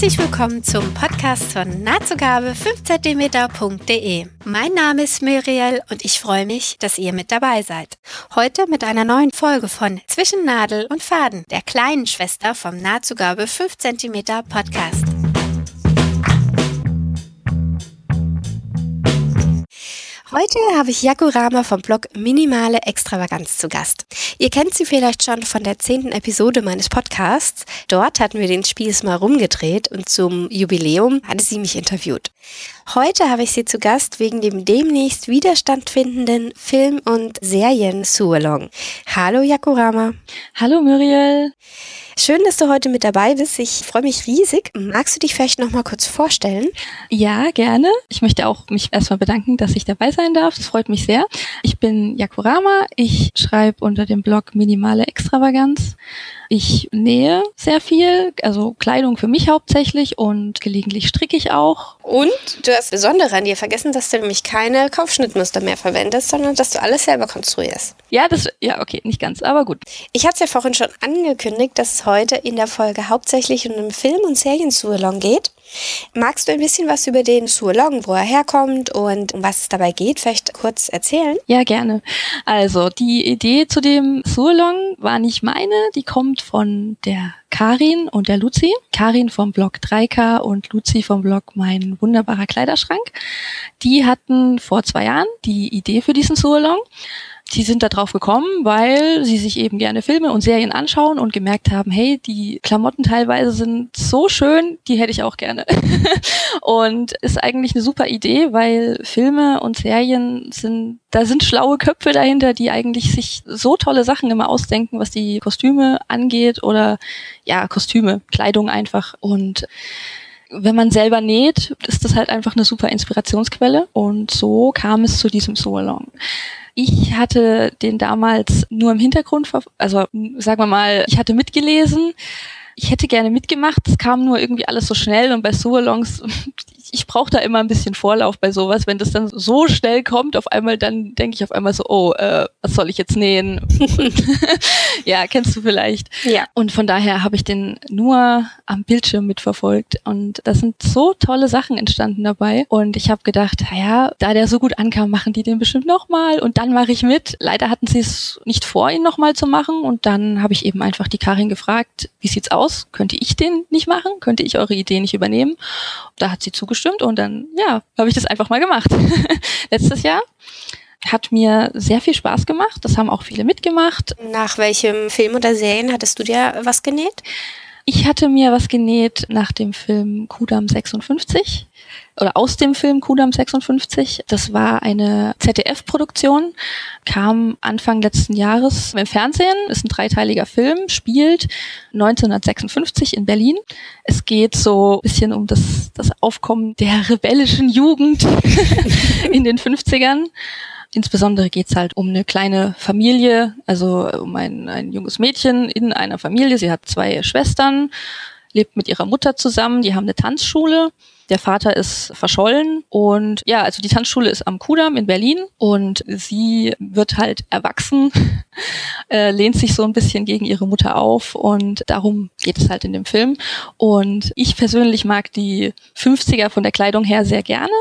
Herzlich willkommen zum Podcast von nahtzugabe 5cm.de. Mein Name ist Muriel und ich freue mich, dass ihr mit dabei seid. Heute mit einer neuen Folge von Zwischen Nadel und Faden, der kleinen Schwester vom Nahtzugabe 5 cm Podcast. Heute habe ich Yakurama vom Blog Minimale Extravaganz zu Gast. Ihr kennt sie vielleicht schon von der zehnten Episode meines Podcasts. Dort hatten wir den Spieß mal rumgedreht und zum Jubiläum hatte sie mich interviewt. Heute habe ich sie zu Gast wegen dem demnächst Widerstand findenden Film- und Serien-Sualong. Hallo Yakurama. Hallo Muriel. Schön, dass du heute mit dabei bist. Ich freue mich riesig. Magst du dich vielleicht noch mal kurz vorstellen? Ja, gerne. Ich möchte auch mich erstmal bedanken, dass ich dabei sein darf. Das freut mich sehr. Ich bin Yakurama. Ich schreibe unter dem Blog Minimale Extravaganz. Ich nähe sehr viel, also Kleidung für mich hauptsächlich und gelegentlich stricke ich auch. Und du hast Besondere an dir vergessen, dass du nämlich keine Kaufschnittmuster mehr verwendest, sondern dass du alles selber konstruierst. Ja, das, ja, okay, nicht ganz, aber gut. Ich hatte es ja vorhin schon angekündigt, dass es heute in der Folge hauptsächlich um einen Film- und Serien-Sualong geht. Magst du ein bisschen was über den Sualong, wo er herkommt und um was es dabei geht, vielleicht kurz erzählen? Ja, gerne. Also, die Idee zu dem Sualong war nicht meine, die kommt von der Karin und der Luzi. Karin vom Blog 3K und Luzi vom Blog Mein wunderbarer Kleiderschrank. Die hatten vor zwei Jahren die Idee für diesen Sualong sie sind da drauf gekommen, weil sie sich eben gerne Filme und Serien anschauen und gemerkt haben, hey, die Klamotten teilweise sind so schön, die hätte ich auch gerne. und ist eigentlich eine super Idee, weil Filme und Serien sind, da sind schlaue Köpfe dahinter, die eigentlich sich so tolle Sachen immer ausdenken, was die Kostüme angeht oder ja, Kostüme, Kleidung einfach und wenn man selber näht, ist das halt einfach eine super Inspirationsquelle und so kam es zu diesem So-Along. Ich hatte den damals nur im Hintergrund, also sagen wir mal, ich hatte mitgelesen. Ich hätte gerne mitgemacht, es kam nur irgendwie alles so schnell und bei So-Alongs, ich brauche da immer ein bisschen Vorlauf bei sowas. Wenn das dann so schnell kommt, auf einmal, dann denke ich auf einmal so, oh, äh, was soll ich jetzt nähen? ja, kennst du vielleicht. Ja. Und von daher habe ich den nur am Bildschirm mitverfolgt. Und da sind so tolle Sachen entstanden dabei. Und ich habe gedacht, ja, da der so gut ankam, machen die den bestimmt nochmal. Und dann mache ich mit. Leider hatten sie es nicht vor, ihn nochmal zu machen. Und dann habe ich eben einfach die Karin gefragt, wie sieht's aus? Könnte ich den nicht machen? Könnte ich eure Idee nicht übernehmen? Da hat sie zugestimmt bestimmt und dann, ja, habe ich das einfach mal gemacht. Letztes Jahr hat mir sehr viel Spaß gemacht. Das haben auch viele mitgemacht. Nach welchem Film oder Serien hattest du dir was genäht? Ich hatte mir was genäht nach dem Film Kudam 56 oder aus dem Film Kudam 56. Das war eine ZDF-Produktion, kam Anfang letzten Jahres im Fernsehen, ist ein dreiteiliger Film, spielt 1956 in Berlin. Es geht so ein bisschen um das, das Aufkommen der rebellischen Jugend in den 50ern. Insbesondere geht's halt um eine kleine Familie, also um ein, ein junges Mädchen in einer Familie. Sie hat zwei Schwestern, lebt mit ihrer Mutter zusammen, die haben eine Tanzschule der Vater ist verschollen und ja, also die Tanzschule ist am Kudamm in Berlin und sie wird halt erwachsen, äh, lehnt sich so ein bisschen gegen ihre Mutter auf und darum geht es halt in dem Film. Und ich persönlich mag die 50er von der Kleidung her sehr gerne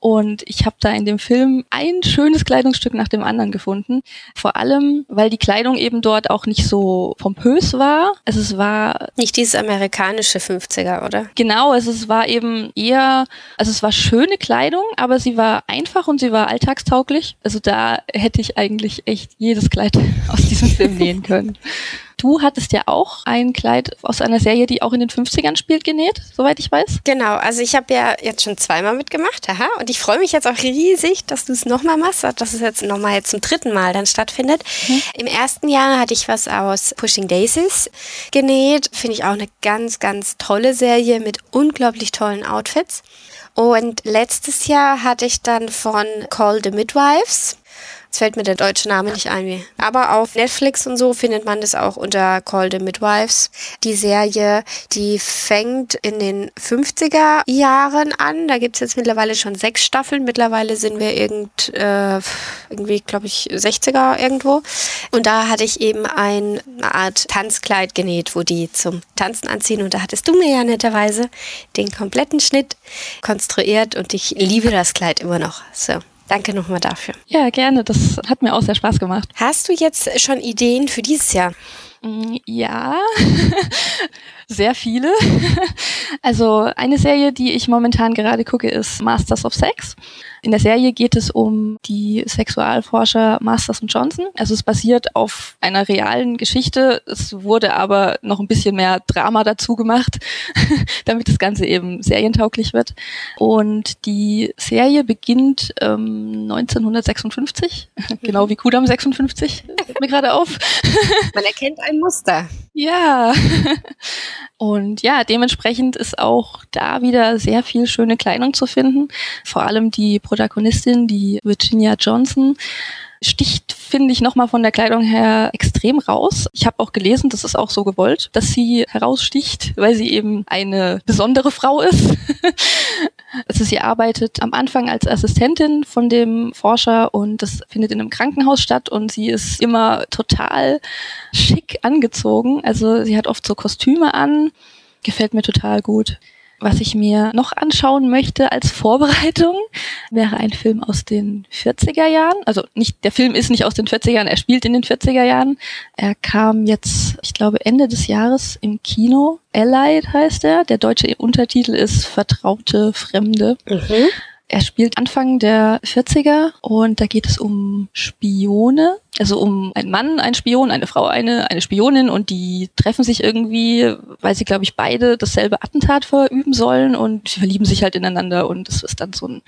und ich habe da in dem Film ein schönes Kleidungsstück nach dem anderen gefunden. Vor allem, weil die Kleidung eben dort auch nicht so pompös war. Also es war nicht dieses amerikanische 50er, oder? Genau, also es war eben eher, also es war schöne Kleidung, aber sie war einfach und sie war alltagstauglich. Also da hätte ich eigentlich echt jedes Kleid aus diesem Film nähen können. Du hattest ja auch ein Kleid aus einer Serie, die auch in den 50ern spielt, genäht, soweit ich weiß. Genau, also ich habe ja jetzt schon zweimal mitgemacht, aha, und ich freue mich jetzt auch riesig, dass du es nochmal machst, dass es jetzt nochmal jetzt zum dritten Mal dann stattfindet. Mhm. Im ersten Jahr hatte ich was aus Pushing Daisies genäht, finde ich auch eine ganz, ganz tolle Serie mit unglaublich tollen Outfits. Und letztes Jahr hatte ich dann von Call the Midwives Jetzt fällt mir der deutsche Name nicht ein. Aber auf Netflix und so findet man das auch unter Call the Midwives. Die Serie, die fängt in den 50er Jahren an. Da gibt's jetzt mittlerweile schon sechs Staffeln. Mittlerweile sind wir irgend, äh, irgendwie, glaube ich, 60er irgendwo. Und da hatte ich eben eine Art Tanzkleid genäht, wo die zum Tanzen anziehen. Und da hattest du mir ja netterweise den kompletten Schnitt konstruiert und ich liebe das Kleid immer noch. So. Danke nochmal dafür. Ja, gerne. Das hat mir auch sehr Spaß gemacht. Hast du jetzt schon Ideen für dieses Jahr? Mm, ja, sehr viele. Also eine Serie, die ich momentan gerade gucke, ist Masters of Sex. In der Serie geht es um die Sexualforscher Masters und Johnson. Also es basiert auf einer realen Geschichte. Es wurde aber noch ein bisschen mehr Drama dazu gemacht, damit das Ganze eben serientauglich wird. Und die Serie beginnt ähm, 1956, genau wie Kudam 56, fällt mir gerade auf. Man erkennt ein Muster. Ja. Und ja, dementsprechend ist auch da wieder sehr viel schöne Kleidung zu finden. Vor allem die Protagonistin, die Virginia Johnson, sticht, finde ich, nochmal von der Kleidung her extrem raus. Ich habe auch gelesen, das ist auch so gewollt, dass sie heraussticht, weil sie eben eine besondere Frau ist. also sie arbeitet am Anfang als Assistentin von dem Forscher und das findet in einem Krankenhaus statt und sie ist immer total schick angezogen. Also sie hat oft so Kostüme an, gefällt mir total gut. Was ich mir noch anschauen möchte als Vorbereitung, wäre ein Film aus den 40er Jahren. Also nicht, der Film ist nicht aus den 40er Jahren, er spielt in den 40er Jahren. Er kam jetzt, ich glaube, Ende des Jahres im Kino. Allied heißt er. Der deutsche Untertitel ist Vertraute Fremde. Mhm. Er spielt Anfang der 40er und da geht es um Spione, also um einen Mann, einen Spion, eine Frau, eine, eine Spionin und die treffen sich irgendwie, weil sie, glaube ich, beide dasselbe Attentat verüben sollen und sie verlieben sich halt ineinander und es ist dann so ein,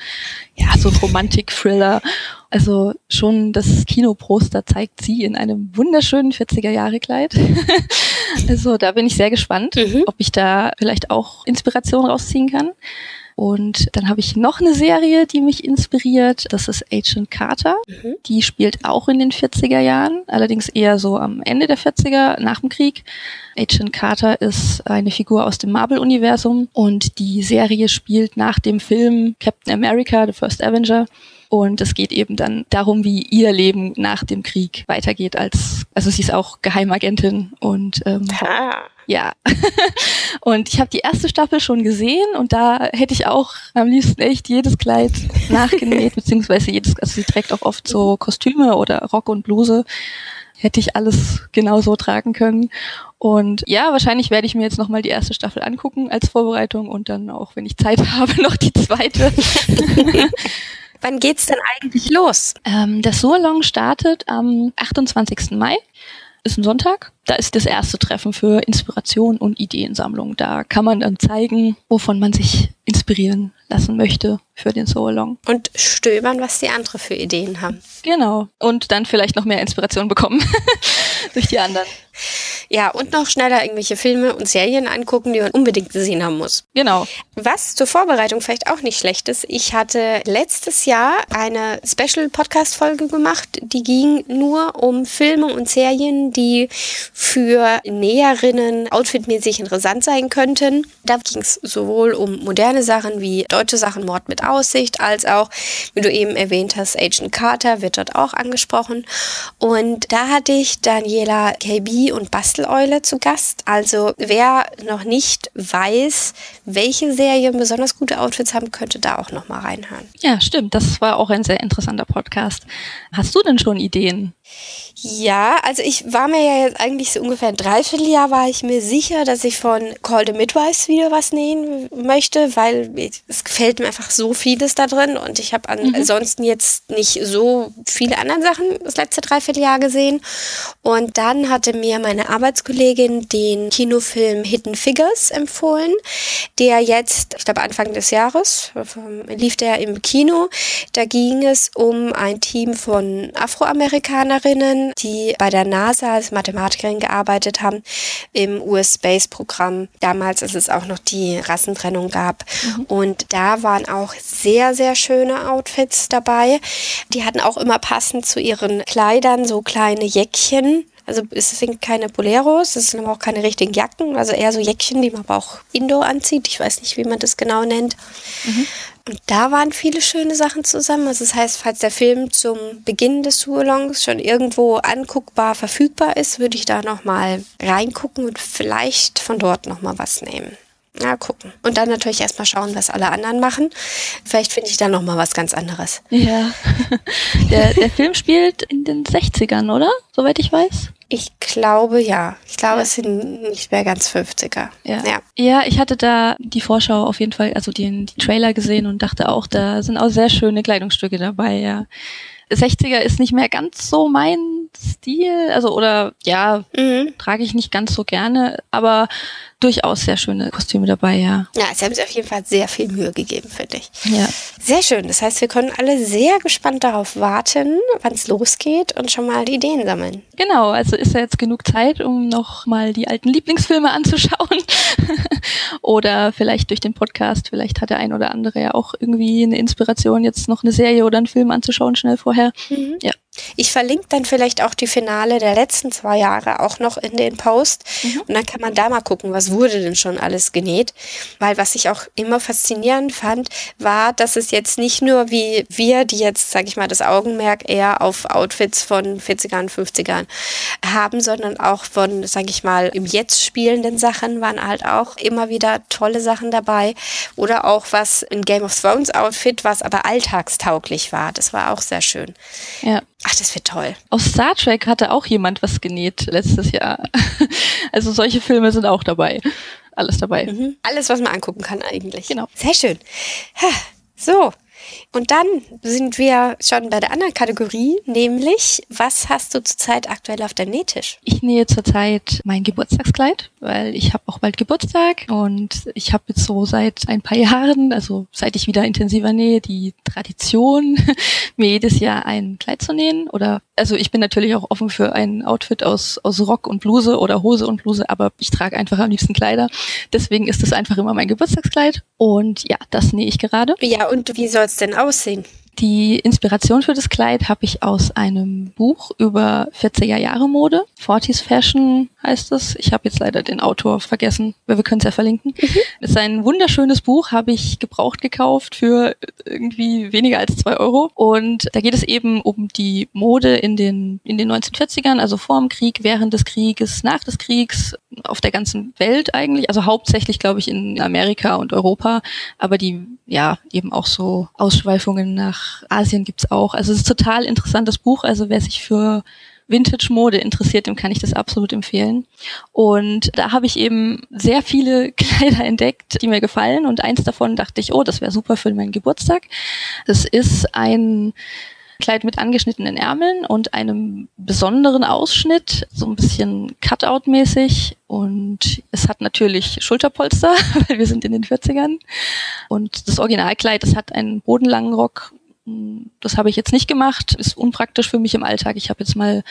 ja, so ein Romantik-Thriller. Also schon das Kinoposter zeigt sie in einem wunderschönen 40er-Jahre-Kleid. also da bin ich sehr gespannt, mhm. ob ich da vielleicht auch Inspiration rausziehen kann. Und dann habe ich noch eine Serie, die mich inspiriert. Das ist Agent Carter. Mhm. Die spielt auch in den 40er Jahren, allerdings eher so am Ende der 40er, nach dem Krieg. Agent Carter ist eine Figur aus dem Marvel-Universum und die Serie spielt nach dem Film Captain America, The First Avenger. Und es geht eben dann darum, wie ihr Leben nach dem Krieg weitergeht als, also sie ist auch Geheimagentin und ähm, ja. und ich habe die erste Staffel schon gesehen und da hätte ich auch am liebsten echt jedes Kleid nachgenäht, beziehungsweise jedes, also sie trägt auch oft so Kostüme oder Rock und Bluse. Hätte ich alles genau so tragen können. Und ja, wahrscheinlich werde ich mir jetzt nochmal die erste Staffel angucken als Vorbereitung und dann auch, wenn ich Zeit habe, noch die zweite. Wann geht's denn eigentlich los? Ähm, das Surlong startet am 28. Mai ist ein Sonntag. Da ist das erste Treffen für Inspiration und Ideensammlung. Da kann man dann zeigen, wovon man sich inspirieren lassen möchte für den So Along. Und stöbern, was die anderen für Ideen haben. Genau. Und dann vielleicht noch mehr Inspiration bekommen durch die anderen. Ja, und noch schneller irgendwelche Filme und Serien angucken, die man unbedingt gesehen haben muss. Genau. Was zur Vorbereitung vielleicht auch nicht schlecht ist, ich hatte letztes Jahr eine Special-Podcast-Folge gemacht, die ging nur um Filme und Serien, die für Näherinnen outfitmäßig interessant sein könnten. Da ging es sowohl um moderne Sachen wie deutsche Sachen, Mord mit Aussicht, als auch, wie du eben erwähnt hast, Agent Carter wird dort auch angesprochen. Und da hatte ich Daniela KB und Basteleule zu Gast. Also wer noch nicht weiß, welche Serien besonders gute Outfits haben, könnte da auch noch mal reinhören. Ja, stimmt. Das war auch ein sehr interessanter Podcast. Hast du denn schon Ideen? Ja, also ich war mir ja jetzt eigentlich so ungefähr ein Dreivierteljahr war ich mir sicher, dass ich von Call the Midwives wieder was nähen möchte, weil es gefällt mir einfach so vieles da drin und ich habe mhm. ansonsten jetzt nicht so viele andere Sachen das letzte Dreivierteljahr gesehen. Und dann hatte mir meine Arbeitskollegin den Kinofilm Hidden Figures empfohlen, der jetzt, ich glaube Anfang des Jahres, lief der im Kino. Da ging es um ein Team von Afroamerikanern Forscherinnen, die bei der NASA als Mathematikerin gearbeitet haben im US-Space-Programm, damals, als es auch noch die Rassentrennung gab. Mhm. Und da waren auch sehr, sehr schöne Outfits dabei. Die hatten auch immer passend zu ihren Kleidern so kleine Jäckchen also es sind keine Boleros, es sind aber auch keine richtigen Jacken, also eher so Jäckchen, die man aber auch Indoor anzieht. Ich weiß nicht, wie man das genau nennt. Mhm. Und da waren viele schöne Sachen zusammen. Also das heißt, falls der Film zum Beginn des Tourlongs schon irgendwo anguckbar verfügbar ist, würde ich da nochmal reingucken und vielleicht von dort nochmal was nehmen. Ja, gucken. Und dann natürlich erstmal schauen, was alle anderen machen. Vielleicht finde ich da nochmal was ganz anderes. Ja. Der, der Film spielt in den 60ern, oder? Soweit ich weiß. Ich glaube ja. Ich glaube, ja. es sind nicht mehr ganz 50er. Ja. ja. Ja, ich hatte da die Vorschau auf jeden Fall, also den, die Trailer gesehen und dachte auch, da sind auch sehr schöne Kleidungsstücke dabei, ja. 60er ist nicht mehr ganz so mein Stil, also oder ja, mhm. trage ich nicht ganz so gerne, aber durchaus sehr schöne Kostüme dabei, ja. Ja, sie haben sich auf jeden Fall sehr viel Mühe gegeben, finde ich. Ja. Sehr schön. Das heißt, wir können alle sehr gespannt darauf warten, wann es losgeht und schon mal die Ideen sammeln. Genau, also ist ja jetzt genug Zeit, um noch mal die alten Lieblingsfilme anzuschauen. oder vielleicht durch den Podcast, vielleicht hat der ein oder andere ja auch irgendwie eine Inspiration, jetzt noch eine Serie oder einen Film anzuschauen, schnell vorher. Mhm. Ja. Ich verlinke dann vielleicht auch die Finale der letzten zwei Jahre auch noch in den Post. Mhm. Und dann kann man da mal gucken, was wurde denn schon alles genäht. Weil was ich auch immer faszinierend fand, war, dass es jetzt nicht nur wie wir, die jetzt, sage ich mal, das Augenmerk eher auf Outfits von 40ern, 50ern haben, sondern auch von, sage ich mal, im Jetzt spielenden Sachen waren halt auch immer wieder tolle Sachen dabei. Oder auch was ein Game of Thrones Outfit, was aber alltagstauglich war. Das war auch sehr schön. Ja. Ach, das wird toll. Aus Star Trek hatte auch jemand was genäht letztes Jahr. Also solche Filme sind auch dabei. Alles dabei. Mhm. Alles, was man angucken kann eigentlich. Genau. Sehr schön. So, und dann sind wir schon bei der anderen Kategorie, nämlich, was hast du zurzeit aktuell auf deinem Nähtisch? Ich nähe zurzeit mein Geburtstagskleid, weil ich habe auch bald Geburtstag und ich habe jetzt so seit ein paar Jahren, also seit ich wieder intensiver nähe, die Tradition, mir jedes Jahr ein Kleid zu nähen. Oder also ich bin natürlich auch offen für ein Outfit aus, aus Rock und Bluse oder Hose und Bluse, aber ich trage einfach am liebsten Kleider. Deswegen ist es einfach immer mein Geburtstagskleid. Und ja, das nähe ich gerade. Ja, und wie soll es denn aussehen? Die Inspiration für das Kleid habe ich aus einem Buch über 40er Jahre Mode. 40s Fashion heißt es. Ich habe jetzt leider den Autor vergessen, aber wir können es ja verlinken. Mhm. Es ist ein wunderschönes Buch, habe ich gebraucht gekauft für irgendwie weniger als zwei Euro. Und da geht es eben um die Mode in den, in den 1940ern, also vor dem Krieg, während des Krieges, nach des Kriegs, auf der ganzen Welt eigentlich. Also hauptsächlich, glaube ich, in Amerika und Europa. Aber die, ja, eben auch so Ausschweifungen nach Asien gibt's auch. Also es ist ein total interessantes Buch. Also wer sich für Vintage-Mode interessiert, dem kann ich das absolut empfehlen. Und da habe ich eben sehr viele Kleider entdeckt, die mir gefallen. Und eins davon dachte ich, oh, das wäre super für meinen Geburtstag. Das ist ein Kleid mit angeschnittenen Ärmeln und einem besonderen Ausschnitt, so ein bisschen Cutout-mäßig. Und es hat natürlich Schulterpolster, weil wir sind in den 40ern. Und das Originalkleid, das hat einen bodenlangen Rock das habe ich jetzt nicht gemacht, ist unpraktisch für mich im Alltag. Ich habe jetzt mal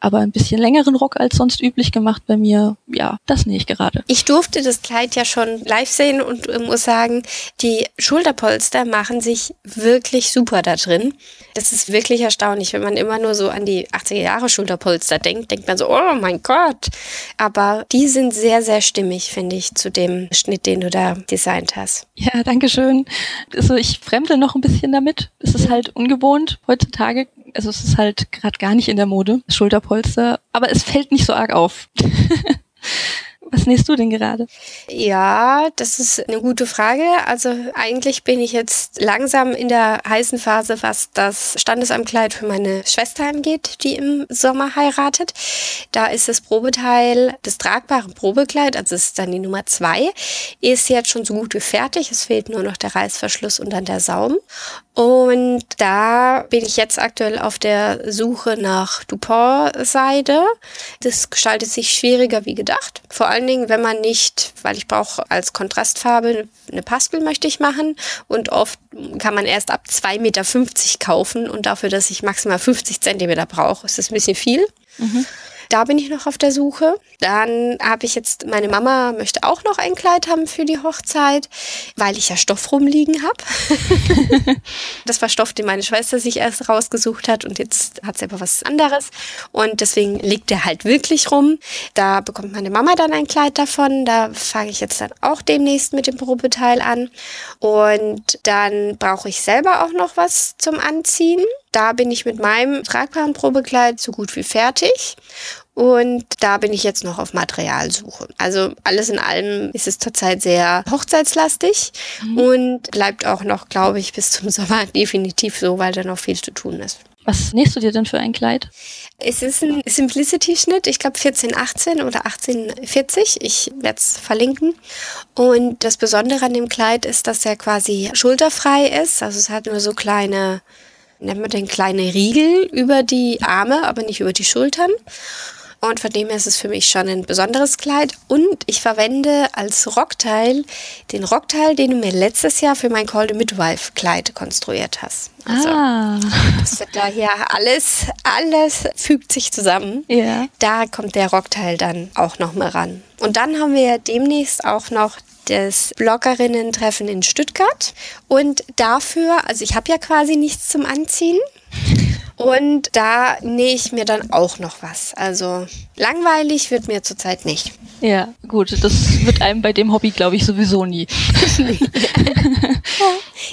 aber ein bisschen längeren Rock als sonst üblich gemacht bei mir. Ja, das nähe ich gerade. Ich durfte das Kleid ja schon live sehen und muss sagen, die Schulterpolster machen sich wirklich super da drin. Das ist wirklich erstaunlich, wenn man immer nur so an die 80er Jahre Schulterpolster denkt, denkt man so, oh mein Gott. Aber die sind sehr, sehr stimmig, finde ich, zu dem Schnitt, den du da designt hast. Ja, danke schön. Also ich fremdel noch ein bisschen damit. Es ist halt ungewohnt heutzutage also es ist halt gerade gar nicht in der Mode, Schulterpolster, aber es fällt nicht so arg auf. Was nähst du denn gerade? Ja, das ist eine gute Frage. Also eigentlich bin ich jetzt langsam in der heißen Phase, was das Standesamtkleid für meine Schwester angeht, die im Sommer heiratet. Da ist das Probeteil, das tragbare Probekleid, also ist dann die Nummer zwei, ist jetzt schon so gut wie fertig. Es fehlt nur noch der Reißverschluss und dann der Saum. Und da bin ich jetzt aktuell auf der Suche nach Dupont-Seide. Das gestaltet sich schwieriger wie gedacht. Vor allen Dingen, wenn man nicht, weil ich brauche als Kontrastfarbe eine Paspel möchte ich machen und oft kann man erst ab 2,50 Meter kaufen und dafür, dass ich maximal 50 Zentimeter brauche, ist das ein bisschen viel. Mhm. Da bin ich noch auf der Suche. Dann habe ich jetzt, meine Mama möchte auch noch ein Kleid haben für die Hochzeit, weil ich ja Stoff rumliegen habe. das war Stoff, den meine Schwester sich erst rausgesucht hat und jetzt hat sie aber was anderes. Und deswegen liegt der halt wirklich rum. Da bekommt meine Mama dann ein Kleid davon. Da fange ich jetzt dann auch demnächst mit dem Probeteil an. Und dann brauche ich selber auch noch was zum Anziehen. Da bin ich mit meinem tragbaren Probekleid so gut wie fertig. Und da bin ich jetzt noch auf Materialsuche. Also alles in allem ist es zurzeit sehr hochzeitslastig mhm. und bleibt auch noch, glaube ich, bis zum Sommer definitiv so, weil da noch viel zu tun ist. Was nähst du dir denn für ein Kleid? Es ist ein Simplicity-Schnitt, ich glaube 1418 oder 1840. Ich werde es verlinken. Und das Besondere an dem Kleid ist, dass er quasi schulterfrei ist. Also es hat nur so kleine nennt man den kleine Riegel über die Arme, aber nicht über die Schultern. Und von dem her ist es für mich schon ein besonderes Kleid. Und ich verwende als Rockteil den Rockteil, den du mir letztes Jahr für mein Call the Midwife Kleid konstruiert hast. Also, ah. das wird da hier alles, alles fügt sich zusammen. Ja. Da kommt der Rockteil dann auch noch mal ran. Und dann haben wir demnächst auch noch das Bloggerinnen-Treffen in Stuttgart. Und dafür, also ich habe ja quasi nichts zum Anziehen. Und da nähe ich mir dann auch noch was. Also langweilig wird mir zurzeit nicht. Ja, gut, das wird einem bei dem Hobby, glaube ich, sowieso nie.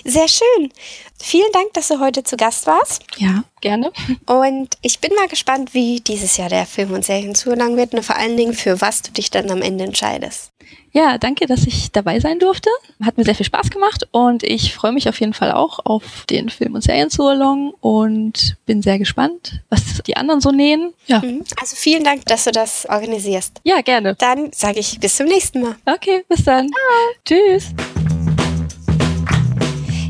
sehr schön. Vielen Dank, dass du heute zu Gast warst. Ja, gerne. Und ich bin mal gespannt, wie dieses Jahr der Film- und Serienzugang wird und vor allen Dingen, für was du dich dann am Ende entscheidest. Ja, danke, dass ich dabei sein durfte. Hat mir sehr viel Spaß gemacht und ich freue mich auf jeden Fall auch auf den Film- und Serien-Surlong und bin sehr gespannt, was die anderen so nähen. Ja. Mhm. Also vielen Dank, dass du das organisierst. Ja, gerne. Dann sage ich bis zum nächsten Mal. Okay, bis dann. Ciao. Tschüss.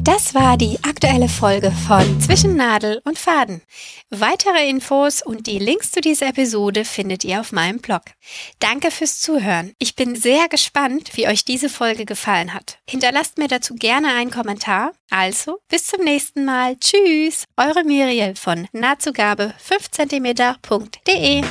Das war die aktuelle Folge von Zwischen Nadel und Faden. Weitere Infos und die Links zu dieser Episode findet ihr auf meinem Blog. Danke fürs Zuhören. Ich bin sehr gespannt, wie euch diese Folge gefallen hat. Hinterlasst mir dazu gerne einen Kommentar. Also, bis zum nächsten Mal. Tschüss, eure Miriel von nahtzugabe 5cm.de.